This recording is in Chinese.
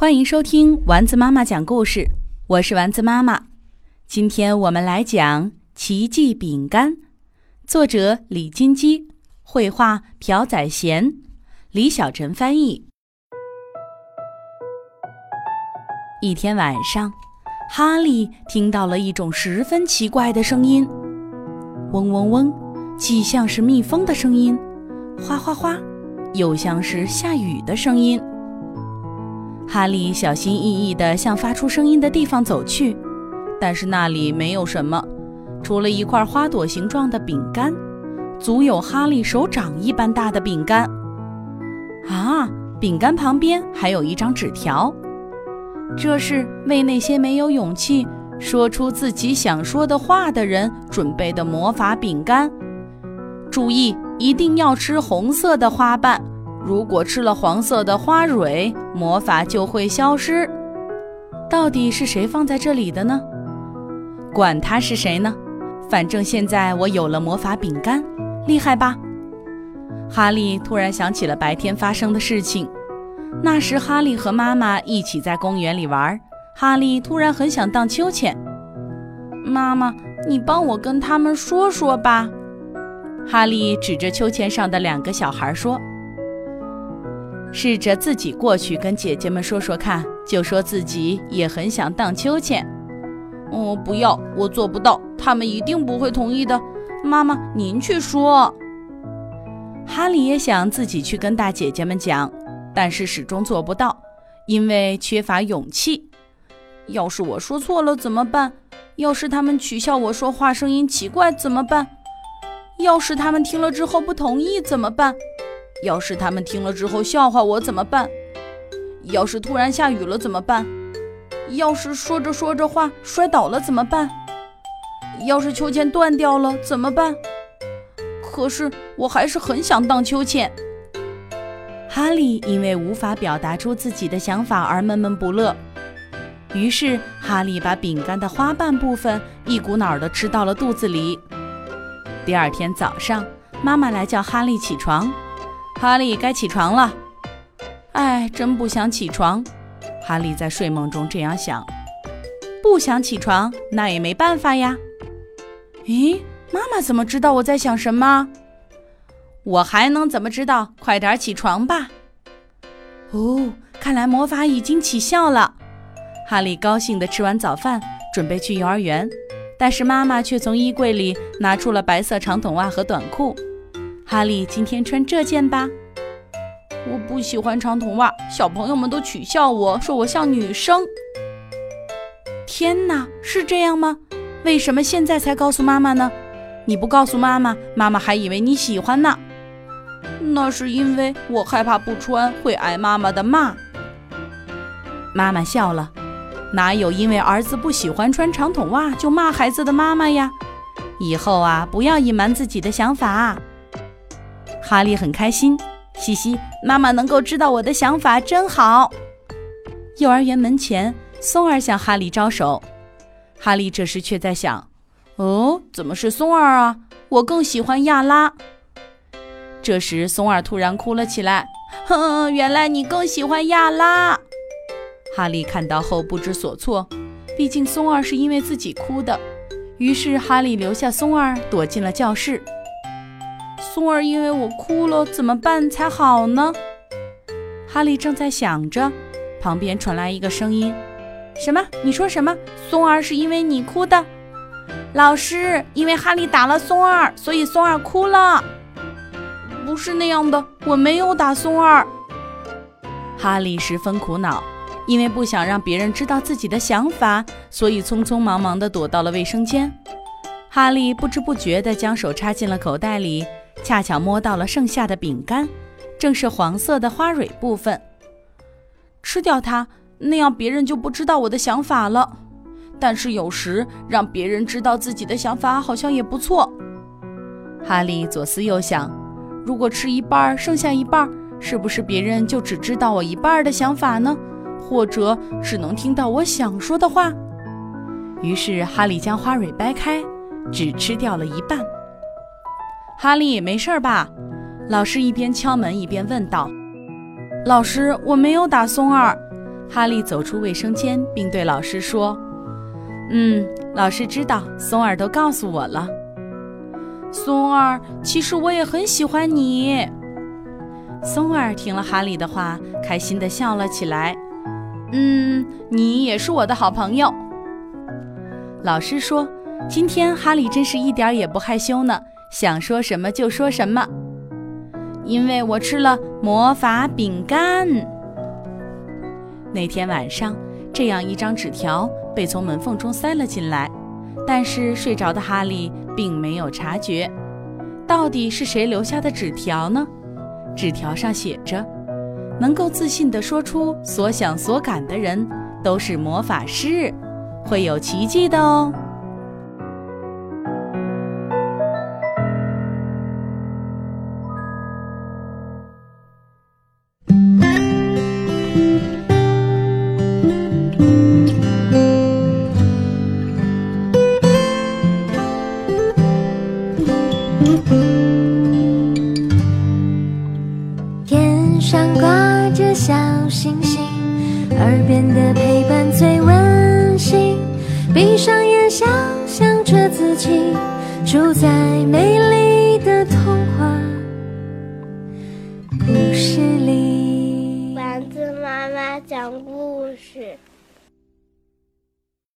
欢迎收听丸子妈妈讲故事，我是丸子妈妈。今天我们来讲《奇迹饼干》，作者李金基，绘画朴宰贤，李小晨翻译。一天晚上，哈利听到了一种十分奇怪的声音，嗡嗡嗡，既像是蜜蜂的声音，哗哗哗，又像是下雨的声音。哈利小心翼翼地向发出声音的地方走去，但是那里没有什么，除了一块花朵形状的饼干，足有哈利手掌一般大的饼干。啊，饼干旁边还有一张纸条，这是为那些没有勇气说出自己想说的话的人准备的魔法饼干。注意，一定要吃红色的花瓣。如果吃了黄色的花蕊，魔法就会消失。到底是谁放在这里的呢？管他是谁呢，反正现在我有了魔法饼干，厉害吧？哈利突然想起了白天发生的事情。那时哈利和妈妈一起在公园里玩，哈利突然很想荡秋千。妈妈，你帮我跟他们说说吧。哈利指着秋千上的两个小孩说。试着自己过去跟姐姐们说说看，就说自己也很想荡秋千。哦，不要，我做不到，他们一定不会同意的。妈妈，您去说。哈利也想自己去跟大姐姐们讲，但是始终做不到，因为缺乏勇气。要是我说错了怎么办？要是他们取笑我说话声音奇怪怎么办？要是他们听了之后不同意怎么办？要是他们听了之后笑话我怎么办？要是突然下雨了怎么办？要是说着说着话摔倒了怎么办？要是秋千断掉了怎么办？可是我还是很想荡秋千。哈利因为无法表达出自己的想法而闷闷不乐，于是哈利把饼干的花瓣部分一股脑儿的吃到了肚子里。第二天早上，妈妈来叫哈利起床。哈利该起床了，哎，真不想起床。哈利在睡梦中这样想。不想起床，那也没办法呀。咦，妈妈怎么知道我在想什么？我还能怎么知道？快点起床吧。哦，看来魔法已经起效了。哈利高兴地吃完早饭，准备去幼儿园，但是妈妈却从衣柜里拿出了白色长筒袜和短裤。哈利今天穿这件吧。我不喜欢长筒袜，小朋友们都取笑我说我像女生。天哪，是这样吗？为什么现在才告诉妈妈呢？你不告诉妈妈，妈妈还以为你喜欢呢。那是因为我害怕不穿会挨妈妈的骂。妈妈笑了，哪有因为儿子不喜欢穿长筒袜就骂孩子的妈妈呀？以后啊，不要隐瞒自己的想法。哈利很开心，嘻嘻，妈妈能够知道我的想法真好。幼儿园门前，松儿向哈利招手。哈利这时却在想：哦，怎么是松儿啊？我更喜欢亚拉。这时，松儿突然哭了起来。哼，原来你更喜欢亚拉。哈利看到后不知所措，毕竟松儿是因为自己哭的。于是，哈利留下松儿，躲进了教室。松儿因为我哭了，怎么办才好呢？哈利正在想着，旁边传来一个声音：“什么？你说什么？松儿是因为你哭的？”老师，因为哈利打了松儿，所以松儿哭了。不是那样的，我没有打松儿。哈利十分苦恼，因为不想让别人知道自己的想法，所以匆匆忙忙地躲到了卫生间。哈利不知不觉地将手插进了口袋里。恰巧摸到了剩下的饼干，正是黄色的花蕊部分。吃掉它，那样别人就不知道我的想法了。但是有时让别人知道自己的想法好像也不错。哈利左思右想，如果吃一半剩下一半，是不是别人就只知道我一半的想法呢？或者只能听到我想说的话？于是哈利将花蕊掰开，只吃掉了一半。哈利，没事吧？老师一边敲门一边问道。“老师，我没有打松儿。”哈利走出卫生间，并对老师说：“嗯，老师知道，松儿都告诉我了。松儿，其实我也很喜欢你。”松儿听了哈利的话，开心地笑了起来。“嗯，你也是我的好朋友。”老师说：“今天哈利真是一点也不害羞呢，想说什么就说什么。”因为我吃了魔法饼干。那天晚上，这样一张纸条被从门缝中塞了进来，但是睡着的哈利并没有察觉。到底是谁留下的纸条呢？纸条上写着：“能够自信地说出所想所感的人，都是魔法师，会有奇迹的哦。”住在美丽的